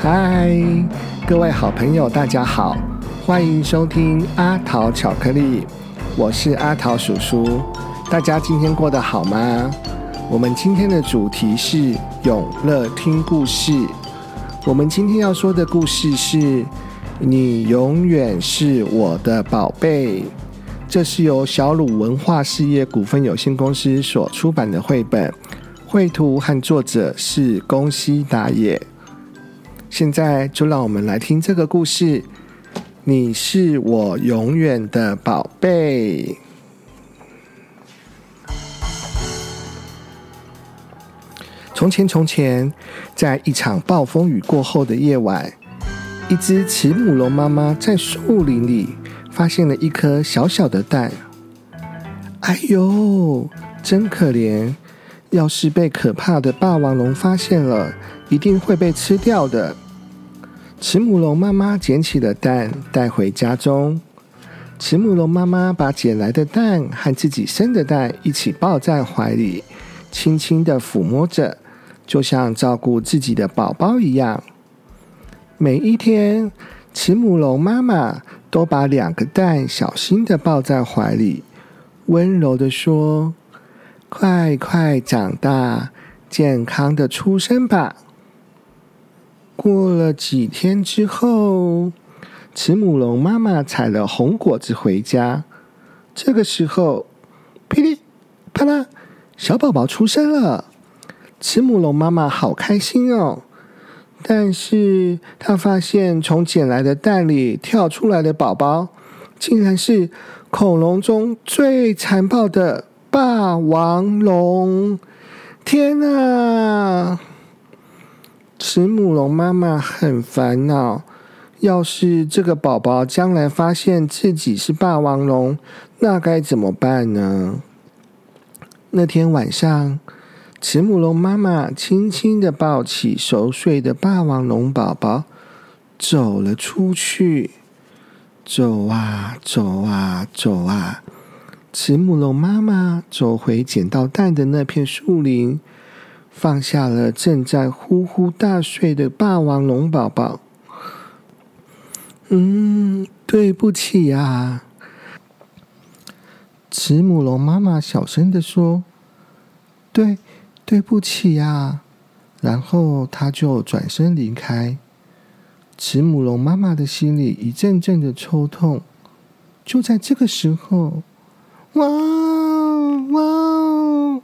嗨，各位好朋友，大家好，欢迎收听阿桃巧克力，我是阿桃叔叔。大家今天过得好吗？我们今天的主题是永乐听故事。我们今天要说的故事是“你永远是我的宝贝”，这是由小鲁文化事业股份有限公司所出版的绘本，绘图和作者是宫西达也。现在就让我们来听这个故事。你是我永远的宝贝。从前，从前，在一场暴风雨过后的夜晚，一只慈母龙妈妈在树林里发现了一颗小小的蛋。哎呦，真可怜！要是被可怕的霸王龙发现了，一定会被吃掉的。慈母龙妈妈捡起了蛋，带回家中。慈母龙妈妈把捡来的蛋和自己生的蛋一起抱在怀里，轻轻的抚摸着，就像照顾自己的宝宝一样。每一天，慈母龙妈妈都把两个蛋小心的抱在怀里，温柔的说。快快长大，健康的出生吧。过了几天之后，慈母龙妈妈采了红果子回家。这个时候，噼里啪啦，小宝宝出生了。慈母龙妈妈好开心哦！但是她发现，从捡来的蛋里跳出来的宝宝，竟然是恐龙中最残暴的。霸王龙！天哪！慈母龙妈妈很烦恼。要是这个宝宝将来发现自己是霸王龙，那该怎么办呢？那天晚上，慈母龙妈妈轻轻的抱起熟睡的霸王龙宝宝，走了出去。走啊，走啊，走啊！慈母龙妈妈走回捡到蛋的那片树林，放下了正在呼呼大睡的霸王龙宝宝。嗯，对不起呀，慈母龙妈妈小声的说：“对，对不起呀。”然后他就转身离开。慈母龙妈妈的心里一阵阵的抽痛。就在这个时候。哇哇！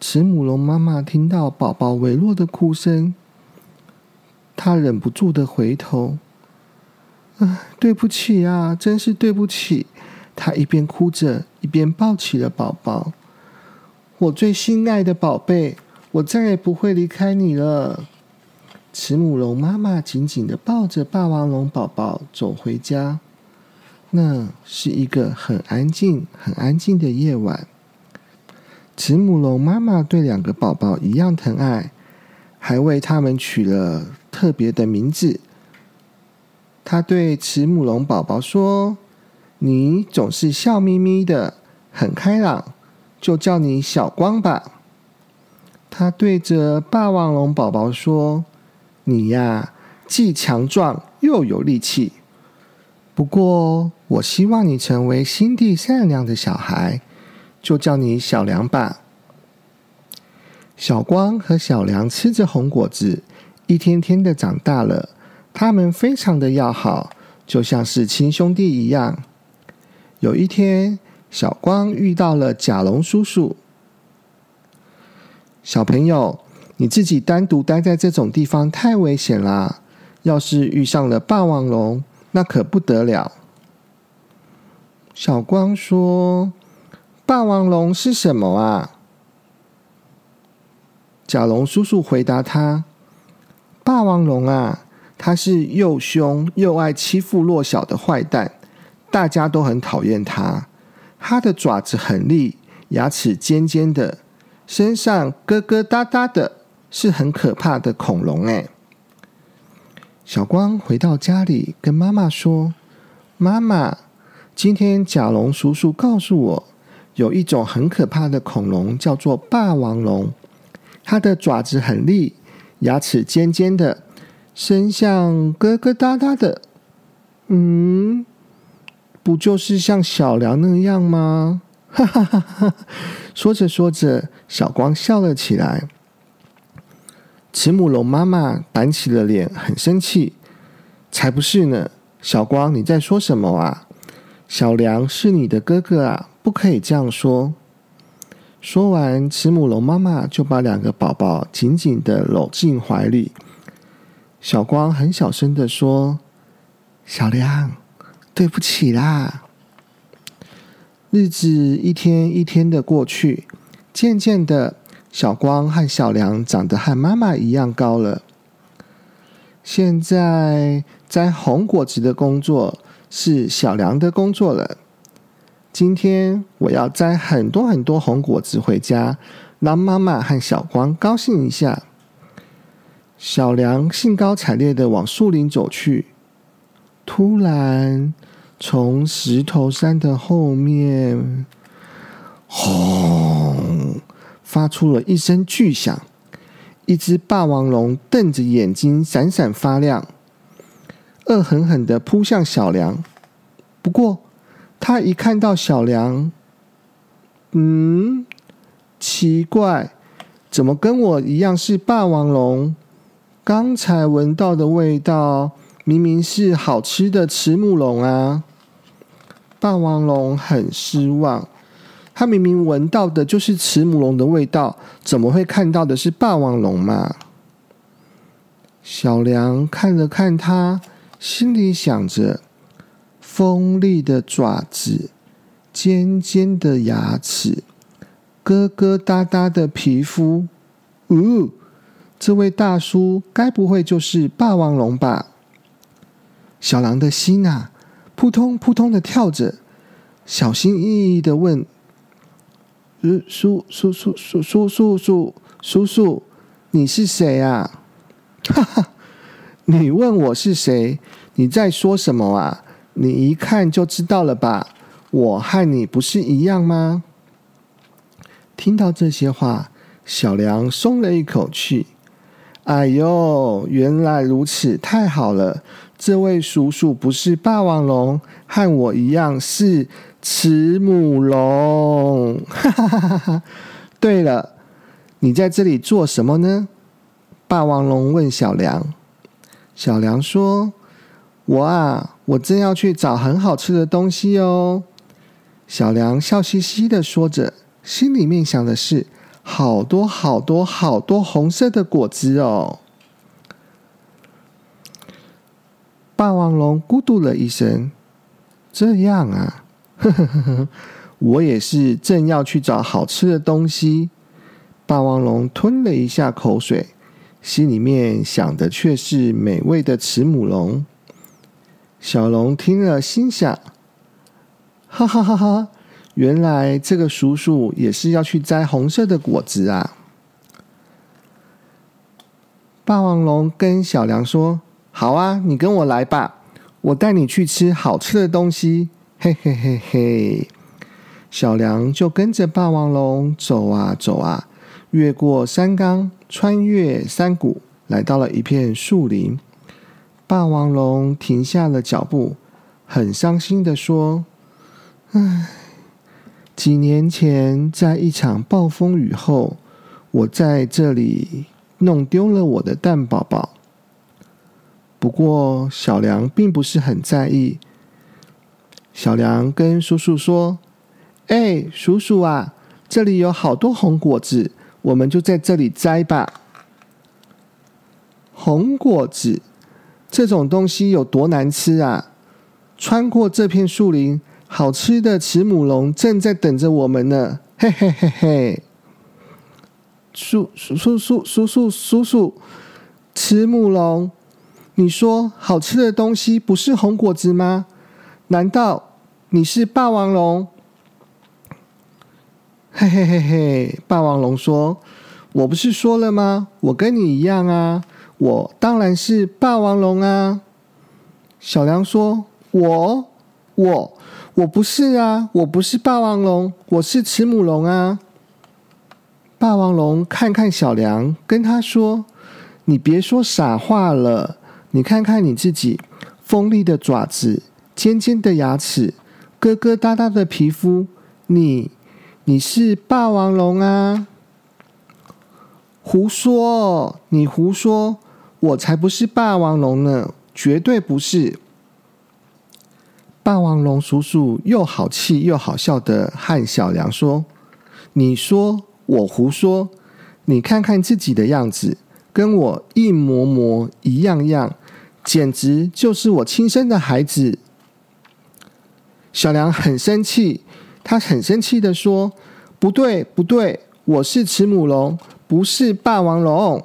慈母龙妈妈听到宝宝微弱的哭声，她忍不住的回头。啊，对不起啊，真是对不起！她一边哭着，一边抱起了宝宝。我最心爱的宝贝，我再也不会离开你了。慈母龙妈妈紧紧的抱着霸王龙宝宝走回家。那是一个很安静、很安静的夜晚。慈母龙妈妈对两个宝宝一样疼爱，还为他们取了特别的名字。他对慈母龙宝宝说：“你总是笑眯眯的，很开朗，就叫你小光吧。”他对着霸王龙宝宝说：“你呀，既强壮又有力气。”不过，我希望你成为心地善良的小孩，就叫你小梁吧。小光和小梁吃着红果子，一天天的长大了。他们非常的要好，就像是亲兄弟一样。有一天，小光遇到了甲龙叔叔。小朋友，你自己单独待在这种地方太危险啦！要是遇上了霸王龙，那可不得了。小光说：“霸王龙是什么啊？”甲龙叔叔回答他：“霸王龙啊，它是又凶又爱欺负弱小的坏蛋，大家都很讨厌它。它的爪子很利，牙齿尖尖的，身上疙疙瘩瘩的，是很可怕的恐龙。”哎。小光回到家里，跟妈妈说：“妈妈，今天甲龙叔叔告诉我，有一种很可怕的恐龙，叫做霸王龙。它的爪子很利，牙齿尖尖的，身像疙疙瘩瘩的。嗯，不就是像小梁那样吗？哈哈哈哈！说着说着，小光笑了起来。慈母龙妈妈板起了脸，很生气。才不是呢，小光，你在说什么啊？小梁是你的哥哥啊，不可以这样说。说完，慈母龙妈妈就把两个宝宝紧紧的搂进怀里。小光很小声的说：“小梁，对不起啦。”日子一天一天的过去，渐渐的，小光和小梁长得和妈妈一样高了。现在摘红果子的工作是小梁的工作了。今天我要摘很多很多红果子回家，让妈妈和小光高兴一下。小梁兴高采烈的往树林走去，突然从石头山的后面，轰，发出了一声巨响，一只霸王龙瞪着眼睛，闪闪发亮，恶狠狠的扑向小梁。不过。他一看到小梁，嗯，奇怪，怎么跟我一样是霸王龙？刚才闻到的味道明明是好吃的慈母龙啊！霸王龙很失望，他明明闻到的就是慈母龙的味道，怎么会看到的是霸王龙嘛？小梁看了看他，心里想着。锋利的爪子，尖尖的牙齿，疙疙瘩瘩的皮肤。呜，这位大叔该不会就是霸王龙吧？小狼的心啊，扑通扑通的跳着，小心翼翼的问：“叔叔叔叔叔叔叔叔叔，你是谁啊？”哈哈，你问我是谁？你在说什么啊？你一看就知道了吧？我和你不是一样吗？听到这些话，小梁松了一口气。哎呦，原来如此，太好了！这位叔叔不是霸王龙，和我一样是慈母龙。哈哈哈哈！对了，你在这里做什么呢？霸王龙问小梁。小梁说：“我啊。”我正要去找很好吃的东西哦，小梁笑嘻嘻的说着，心里面想的是好多好多好多红色的果子哦。霸王龙咕嘟了一声：“这样啊，呵呵呵呵，我也是正要去找好吃的东西。”霸王龙吞了一下口水，心里面想的却是美味的慈母龙。小龙听了，心想：“哈哈哈哈！原来这个叔叔也是要去摘红色的果子啊！”霸王龙跟小梁说：“好啊，你跟我来吧，我带你去吃好吃的东西。”嘿嘿嘿嘿，小梁就跟着霸王龙走啊走啊，越过山岗，穿越山谷，来到了一片树林。霸王龙停下了脚步，很伤心的说：“唉，几年前在一场暴风雨后，我在这里弄丢了我的蛋宝宝。不过小梁并不是很在意。小梁跟叔叔说：‘哎，叔叔啊，这里有好多红果子，我们就在这里摘吧。’红果子。”这种东西有多难吃啊！穿过这片树林，好吃的慈母龙正在等着我们呢！嘿嘿嘿嘿，叔叔叔叔叔叔叔，慈母龙，你说好吃的东西不是红果子吗？难道你是霸王龙？嘿嘿嘿嘿，霸王龙说：“我不是说了吗？我跟你一样啊。”我当然是霸王龙啊！小梁说：“我我我不是啊，我不是霸王龙，我是慈母龙啊！”霸王龙看看小梁，跟他说：“你别说傻话了，你看看你自己，锋利的爪子，尖尖的牙齿，疙疙瘩瘩的皮肤，你，你是霸王龙啊？胡说！你胡说！我才不是霸王龙呢，绝对不是！霸王龙叔叔又好气又好笑的和小梁说：“你说我胡说？你看看自己的样子，跟我一模模一样样，简直就是我亲生的孩子。”小梁很生气，他很生气的说：“不对，不对，我是慈母龙，不是霸王龙。”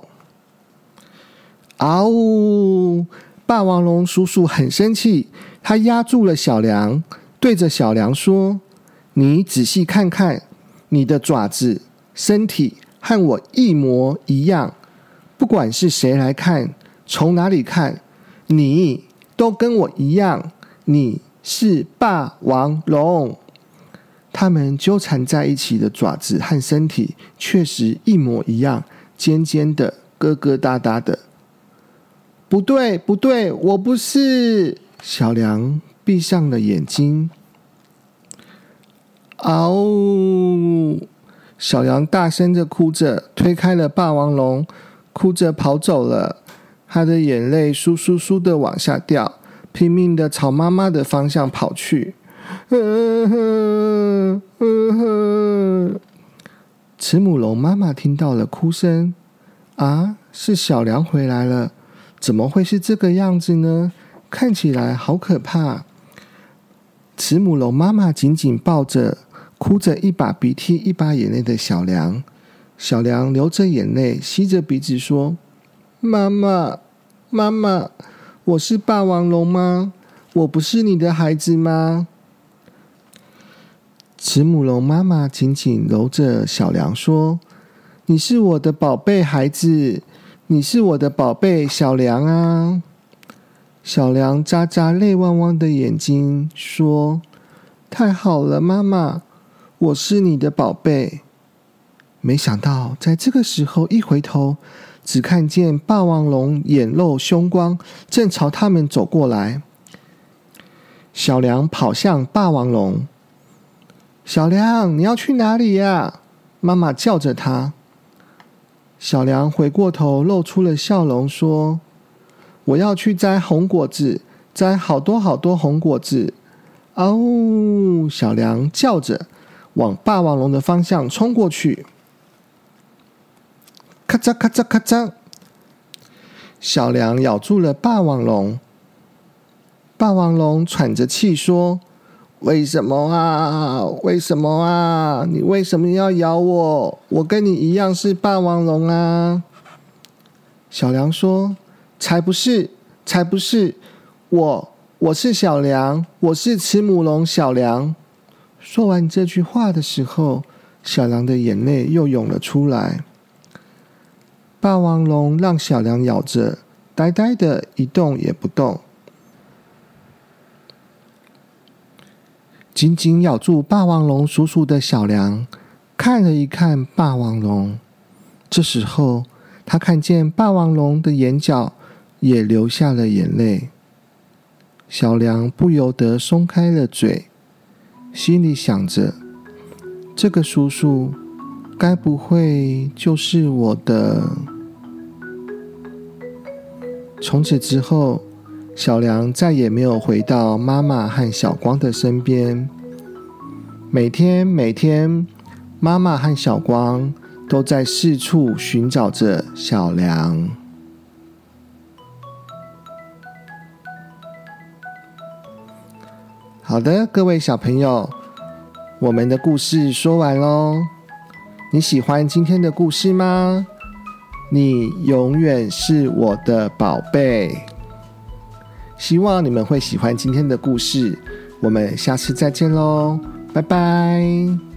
啊呜！霸王龙叔叔很生气，他压住了小梁，对着小梁说：“你仔细看看，你的爪子、身体和我一模一样。不管是谁来看，从哪里看，你都跟我一样。你是霸王龙。他们纠缠在一起的爪子和身体确实一模一样，尖尖的，疙疙瘩瘩的。”不对，不对，我不是。小梁闭上了眼睛。嗷！呜！小梁大声的哭着，推开了霸王龙，哭着跑走了。他的眼泪簌簌簌的往下掉，拼命的朝妈妈的方向跑去。呵呵呵呵。慈母龙妈妈听到了哭声，啊，是小梁回来了。怎么会是这个样子呢？看起来好可怕！慈母龙妈妈紧紧抱着哭着一把鼻涕一把眼泪的小梁，小梁流着眼泪，吸着鼻子说：“妈妈，妈妈，我是霸王龙吗？我不是你的孩子吗？”慈母龙妈妈紧紧揉着小梁说：“你是我的宝贝孩子。”你是我的宝贝小梁啊！小梁眨眨泪汪汪的眼睛，说：“太好了，妈妈，我是你的宝贝。”没想到，在这个时候一回头，只看见霸王龙眼露凶光，正朝他们走过来。小梁跑向霸王龙：“小梁，你要去哪里呀？”妈妈叫着他。小梁回过头，露出了笑容，说：“我要去摘红果子，摘好多好多红果子。”哦，小梁叫着，往霸王龙的方向冲过去。咔嚓咔嚓咔嚓，小梁咬住了霸王龙。霸王龙喘着气说。为什么啊？为什么啊？你为什么要咬我？我跟你一样是霸王龙啊！小梁说：“才不是，才不是！我我是小梁，我是慈母龙小梁。”说完这句话的时候，小梁的眼泪又涌了出来。霸王龙让小梁咬着，呆呆的一动也不动。紧紧咬住霸王龙叔叔的小梁，看了一看霸王龙。这时候，他看见霸王龙的眼角也流下了眼泪。小梁不由得松开了嘴，心里想着：这个叔叔该不会就是我的？从此之后。小梁再也没有回到妈妈和小光的身边。每天，每天，妈妈和小光都在四处寻找着小梁。好的，各位小朋友，我们的故事说完喽。你喜欢今天的故事吗？你永远是我的宝贝。希望你们会喜欢今天的故事，我们下次再见喽，拜拜。